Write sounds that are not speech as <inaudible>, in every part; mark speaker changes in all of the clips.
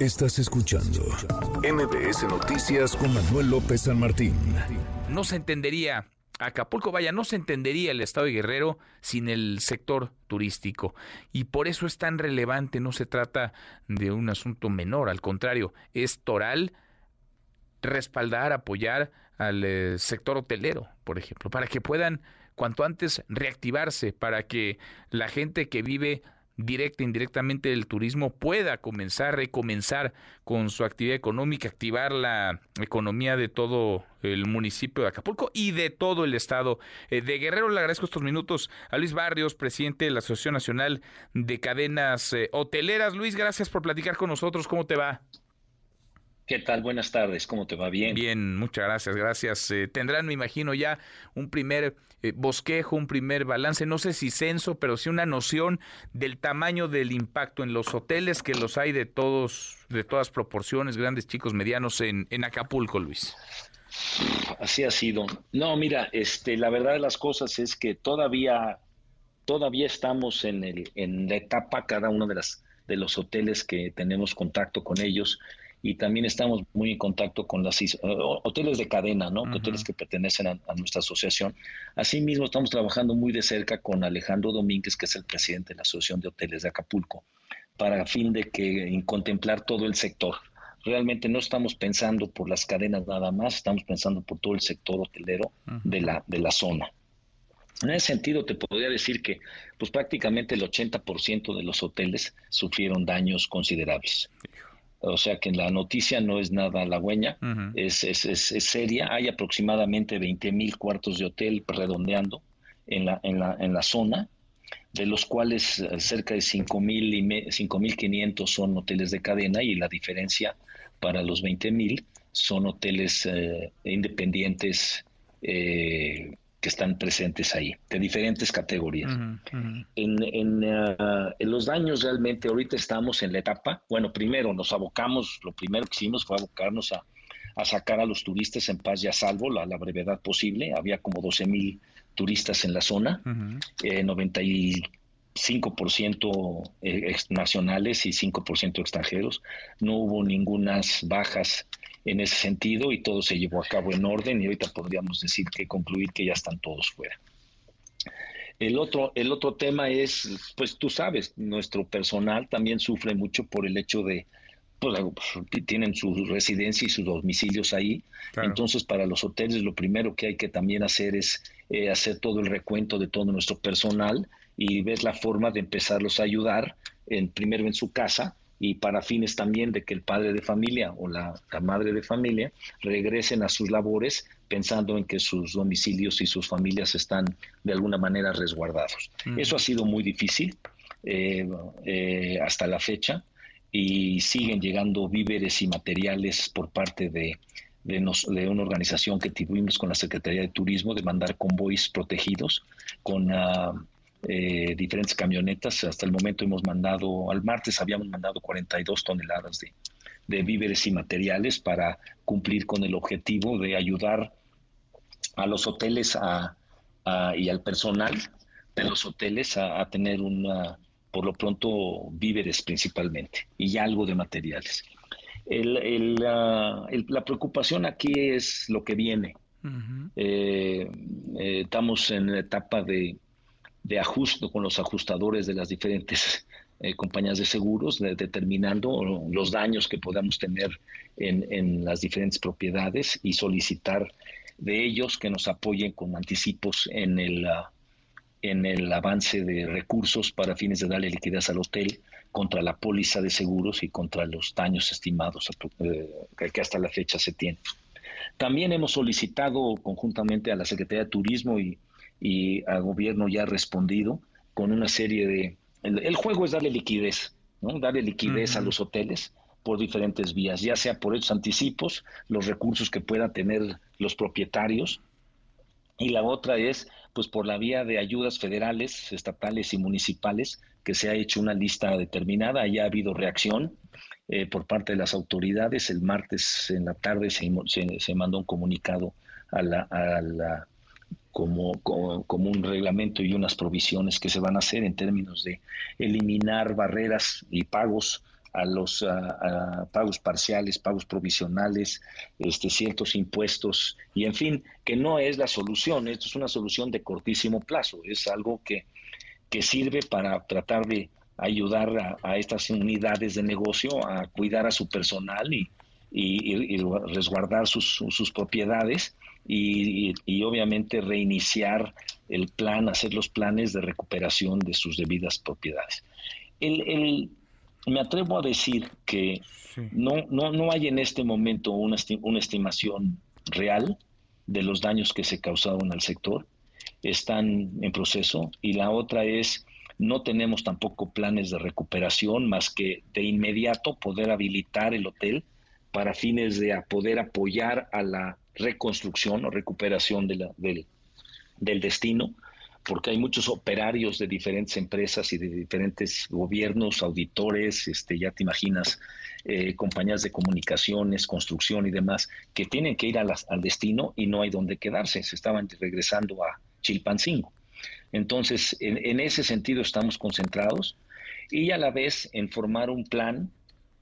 Speaker 1: Estás escuchando MBS Noticias con Manuel López San Martín.
Speaker 2: No se entendería Acapulco, vaya, no se entendería el estado de Guerrero sin el sector turístico. Y por eso es tan relevante, no se trata de un asunto menor, al contrario, es toral respaldar, apoyar al eh, sector hotelero, por ejemplo, para que puedan cuanto antes reactivarse, para que la gente que vive directa e indirectamente del turismo pueda comenzar, recomenzar con su actividad económica, activar la economía de todo el municipio de Acapulco y de todo el estado eh, de Guerrero. Le agradezco estos minutos a Luis Barrios, presidente de la Asociación Nacional de Cadenas eh, Hoteleras. Luis, gracias por platicar con nosotros. ¿Cómo te va?
Speaker 3: ¿Qué tal? Buenas tardes, ¿cómo te va? Bien.
Speaker 2: Bien, muchas gracias, gracias. Eh, tendrán, me imagino, ya un primer eh, bosquejo, un primer balance, no sé si censo, pero sí una noción del tamaño del impacto en los hoteles, que los hay de todos, de todas proporciones, grandes, chicos, medianos, en, en Acapulco, Luis.
Speaker 3: Así ha sido. No, mira, este, la verdad de las cosas es que todavía, todavía estamos en, el, en la etapa, cada uno de las de los hoteles que tenemos contacto con ellos, y también estamos muy en contacto con los eh, hoteles de cadena, ¿no? Hoteles que pertenecen a, nuestra asociación. Asimismo, estamos trabajando muy de cerca con Alejandro Domínguez, que es el presidente de la Asociación de Hoteles de Acapulco, para fin de que contemplar todo el sector. Realmente no estamos pensando por las cadenas nada más, estamos pensando por todo el sector hotelero de, la, de la zona. En ese sentido, te podría decir que pues prácticamente el 80% de los hoteles sufrieron daños considerables. O sea que la noticia no es nada halagüeña, es, es, es, seria. Hay aproximadamente 20 mil cuartos de hotel redondeando en la, en la, en la zona, de los cuales eh, cerca de 5.500 son hoteles de cadena y la diferencia para los 20 mil son hoteles eh, independientes eh, que están presentes ahí, de diferentes categorías. En, ah, en, los daños realmente ahorita estamos en la etapa, bueno, primero nos abocamos, lo primero que hicimos fue abocarnos a, sacar a los turistas en paz y a salvo, a la brevedad posible. Había como 12 mil turistas en la zona, 95% eh, nacionales y 5% extranjeros. No hubo ningunas bajas en ese sentido y todo se llevó a cabo en orden y ahorita podríamos decir que concluir que ya están todos fuera. El otro, el otro tema es, pues tú sabes, nuestro personal también sufre mucho por el hecho de, pues, tienen su residencia y sus domicilios ahí. Entonces, para los hoteles lo primero que hay que también hacer es eh, hacer todo el recuento de todo nuestro personal y ver la forma de empezarlos a ayudar, en, primero en su casa, y para fines también de que el padre de familia o la, madre de familia regresen a sus labores pensando en que sus domicilios y sus familias están de alguna manera resguardados. Eso ha sido muy difícil eh, eh, hasta la fecha y siguen llegando víveres y materiales por parte de, de, una organización que tuvimos con la Secretaría de Turismo de mandar convoys protegidos con... Uh, eh, diferentes camionetas. Hasta el momento hemos mandado, al martes habíamos mandado 42 toneladas de, de víveres y materiales para cumplir con el objetivo de ayudar a los hoteles a, y al personal de los hoteles a, tener una, por lo pronto, víveres principalmente y algo de materiales. El, la preocupación aquí es lo que viene. Eh, eh, estamos en la etapa de, de ajuste con los ajustadores de las diferentes eh, compañías de seguros, determinando los daños que podamos tener en, las diferentes propiedades y solicitar de ellos que nos apoyen con anticipos en el, ah, en el avance de recursos para fines de darle liquidez al hotel contra la póliza de seguros y contra los daños estimados eh, que hasta la fecha se tienen. También hemos solicitado conjuntamente a la Secretaría de Turismo y y al gobierno ya ha respondido con una serie de... El, juego es darle liquidez, ¿no? darle liquidez a los hoteles por diferentes vías, ya sea por esos anticipos, los recursos que puedan tener los propietarios, y la otra es pues por la vía de ayudas federales, estatales y municipales, que se ha hecho una lista determinada, ya ha habido reacción eh, por parte de las autoridades, el martes en la tarde se, se, mandó un comunicado a la, a la como, como, un reglamento y unas provisiones que se van a hacer en términos de eliminar barreras y pagos a los pagos parciales, pagos provisionales, este, ciertos impuestos y en fin, que no es la solución, esto es una solución de cortísimo plazo, es algo que, que sirve para tratar de ayudar a, estas unidades de negocio a cuidar a su personal y, y, resguardar sus, sus propiedades y, obviamente reiniciar el plan, hacer los planes de recuperación de sus debidas propiedades. El, me atrevo a decir que no, no, no hay en este momento una, una estimación real de los daños que se causaron al sector. Están en proceso. Y la otra es, no tenemos tampoco planes de recuperación más que de inmediato poder habilitar el hotel para fines de poder apoyar a la reconstrucción o recuperación de la, del, del destino, porque hay muchos operarios de diferentes empresas y de diferentes gobiernos, auditores, este, ya te imaginas, eh, compañías de comunicaciones, construcción y demás, que tienen que ir al destino y no hay dónde quedarse, se estaban regresando a Chilpancingo. Entonces, en, en ese sentido estamos concentrados y a la vez en formar un plan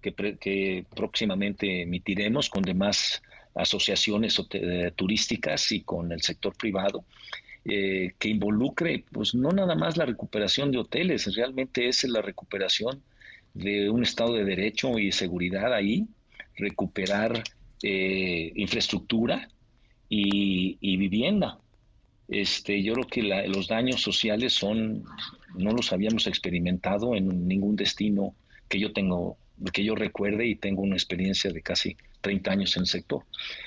Speaker 3: que, próximamente emitiremos con demás asociaciones eh, turísticas y con el sector privado, eh, que involucre, pues no nada más la recuperación de hoteles, realmente es la recuperación de un Estado de Derecho y seguridad ahí, recuperar eh, infraestructura y, vivienda. Este, yo creo que los daños sociales son, no los habíamos experimentado en ningún destino que yo tengo que yo recuerde y tengo una experiencia de casi 30 años en el sector.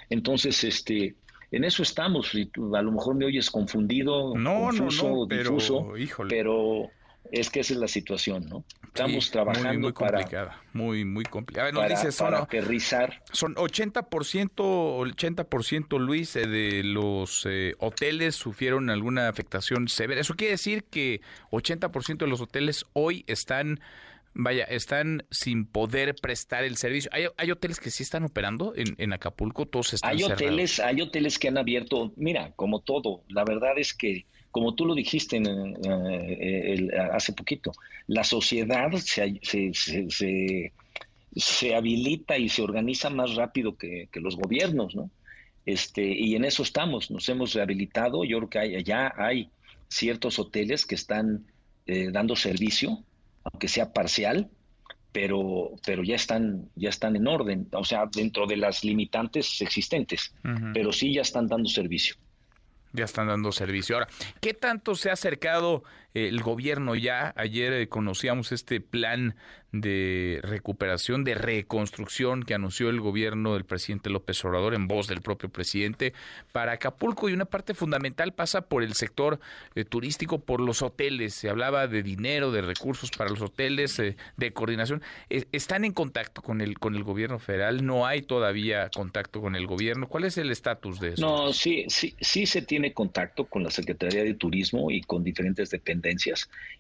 Speaker 3: Entonces, este, en eso estamos. A lo mejor me oyes confundido, confuso, difuso, pero es que esa es la situación, ¿no? Estamos trabajando
Speaker 2: muy, muy
Speaker 3: complicada,
Speaker 2: muy muy complicada.
Speaker 3: Nos para, son, aterrizar.
Speaker 2: Son 80%, 80% Luis eh, de los eh, hoteles sufrieron alguna afectación severa. Eso quiere decir que 80% de los hoteles hoy están Vaya, están sin poder prestar el servicio. ¿Hay, hoteles que sí están operando en, Acapulco? Todos están
Speaker 3: hay hoteles, Hay hoteles que han abierto, mira, como todo, la verdad es que, como tú lo dijiste eh, hace poquito, la sociedad se, se, se, habilita y se organiza más rápido que, los gobiernos, ¿no? Este, y en eso estamos, nos hemos rehabilitado, yo creo que hay, ya hay ciertos hoteles que están eh, dando servicio, aunque sea parcial, pero, pero ya están, ya están en orden, o sea, dentro de las limitantes existentes, pero sí ya están dando servicio.
Speaker 2: Ya están dando servicio. Ahora, ¿qué tanto se ha acercado el gobierno ya? Ayer eh, conocíamos este plan de recuperación, de reconstrucción que anunció el gobierno del presidente López Obrador en voz del propio presidente para Acapulco y una parte fundamental pasa por el sector eh, turístico, por los hoteles. Se hablaba de dinero, de recursos para los hoteles, eh, de coordinación. ¿Están en contacto con el, con el gobierno federal? ¿No hay todavía contacto con el gobierno? ¿Cuál es el estatus de eso?
Speaker 3: No, sí, sí, sí se tiene contacto con la Secretaría de Turismo y con diferentes dependencias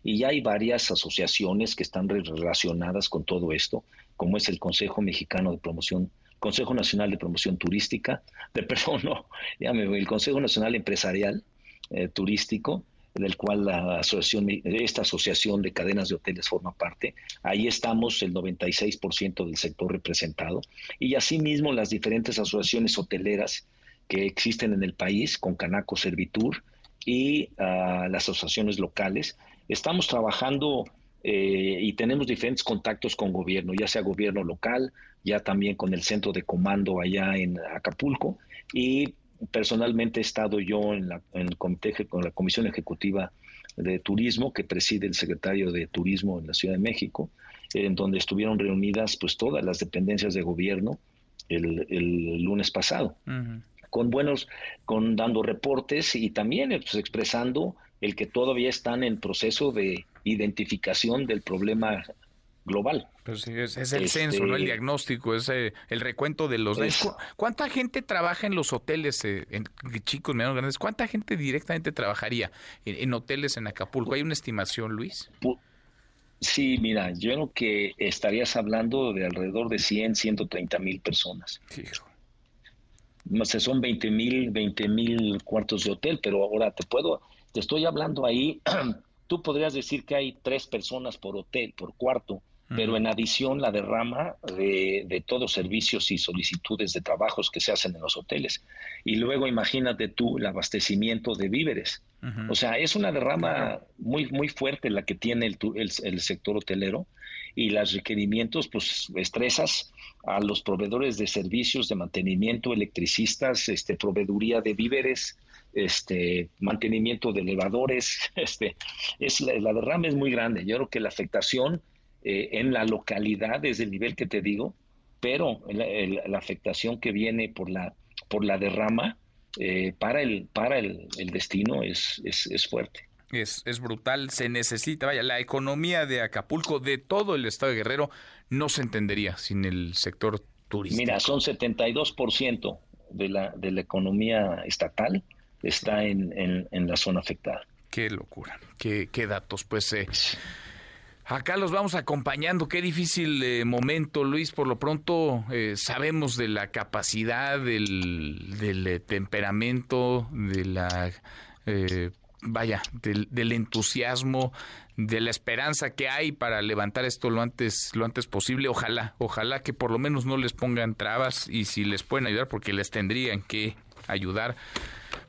Speaker 3: y ya hay varias asociaciones que están relacionadas con todo esto, como es el Consejo Mexicano de Promoción, Consejo Nacional de Promoción Turística, <laughs> de, perdón, no, el Consejo Nacional Empresarial eh, Turístico, del cual la asociación, esta asociación de cadenas de hoteles forma parte. Ahí estamos el 96% del sector representado y asimismo las diferentes asociaciones hoteleras que existen en el país, con Canaco Servitur y ah, las asociaciones locales. Estamos trabajando eh, y tenemos diferentes contactos con gobierno, ya sea gobierno local, ya también con el centro de comando allá en Acapulco y personalmente he estado yo en, la, comité con la comisión ejecutiva de turismo que preside el secretario de turismo en la Ciudad de México, en donde estuvieron reunidas pues todas las dependencias de gobierno el, el lunes pasado. Con buenos, con dando reportes y también pues, expresando el que todavía están en proceso de identificación del problema global.
Speaker 2: Pues es, el censo, ¿no? El este, diagnóstico, es eh, el recuento de los... ¿Cuánta gente trabaja en los hoteles, eh, en, chicos, medianos, grandes? ¿Cuánta gente directamente trabajaría en, hoteles en Acapulco? ¿Hay una estimación, Luis?
Speaker 3: Sí, mira, yo creo que estarías hablando de alrededor de 100, 130 mil personas. Sí. Son 20 mil, 20 mil cuartos de hotel, pero ahora te puedo, te estoy hablando ahí, <clears throat> tú podrías decir que hay tres personas por hotel, por cuarto, pero en adición la derrama de, de, todos servicios y solicitudes de trabajos que se hacen en los hoteles. Y luego imagínate tú el abastecimiento de víveres. O sea, es una derrama muy, muy fuerte la que tiene el, el, sector hotelero y los requerimientos, pues estresas a los proveedores de servicios de mantenimiento, electricistas, este, proveeduría de víveres, este mantenimiento de elevadores, <laughs> este, es la, derrama es muy grande. Yo creo que la afectación eh, en la localidad es el nivel que te digo, pero la, afectación que viene por la por la derrama eh, para el para el, destino es, es, fuerte.
Speaker 2: Es, es, brutal, se necesita, vaya, la economía de Acapulco, de todo el estado de Guerrero, no se entendería sin el sector turístico.
Speaker 3: Mira, son 72% de la, de la economía estatal está en, en, la zona afectada.
Speaker 2: Qué locura, qué, qué datos. Pues eh, Acá los vamos acompañando. Qué difícil eh, momento, Luis. Por lo pronto eh, sabemos de la capacidad, del, del eh, temperamento, de la vaya, del, del, entusiasmo, de la esperanza que hay para levantar esto lo antes, lo antes posible. Ojalá, ojalá que por lo menos no les pongan trabas y si les pueden ayudar, porque les tendrían que ayudar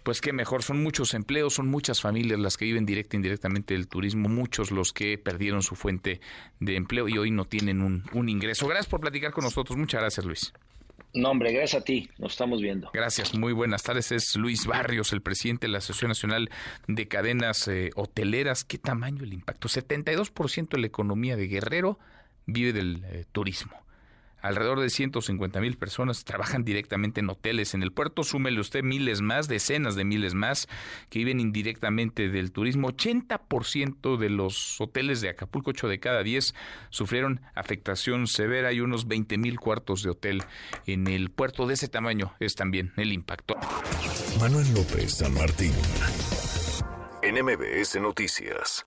Speaker 2: pues qué mejor, son muchos empleos, son muchas familias las que viven directa e indirectamente del turismo, muchos los que perdieron su fuente de empleo y hoy no tienen un, un ingreso. Gracias por platicar con nosotros, muchas gracias Luis.
Speaker 3: No, hombre, gracias a ti, nos estamos viendo.
Speaker 2: Gracias, muy buenas tardes. Es Luis Barrios, el presidente de la Asociación Nacional de Cadenas eh, Hoteleras. ¿Qué tamaño el impacto? 72% de la economía de Guerrero vive del eh, turismo. Alrededor de 150 mil personas trabajan directamente en hoteles en el puerto. Súmele usted miles más, decenas de miles más que viven indirectamente del turismo. 80% de los hoteles de Acapulco, 8 de cada 10, sufrieron afectación severa y unos 20 mil cuartos de hotel en el puerto. De ese tamaño es también el impacto.
Speaker 1: Manuel López San Martín, en MBS Noticias.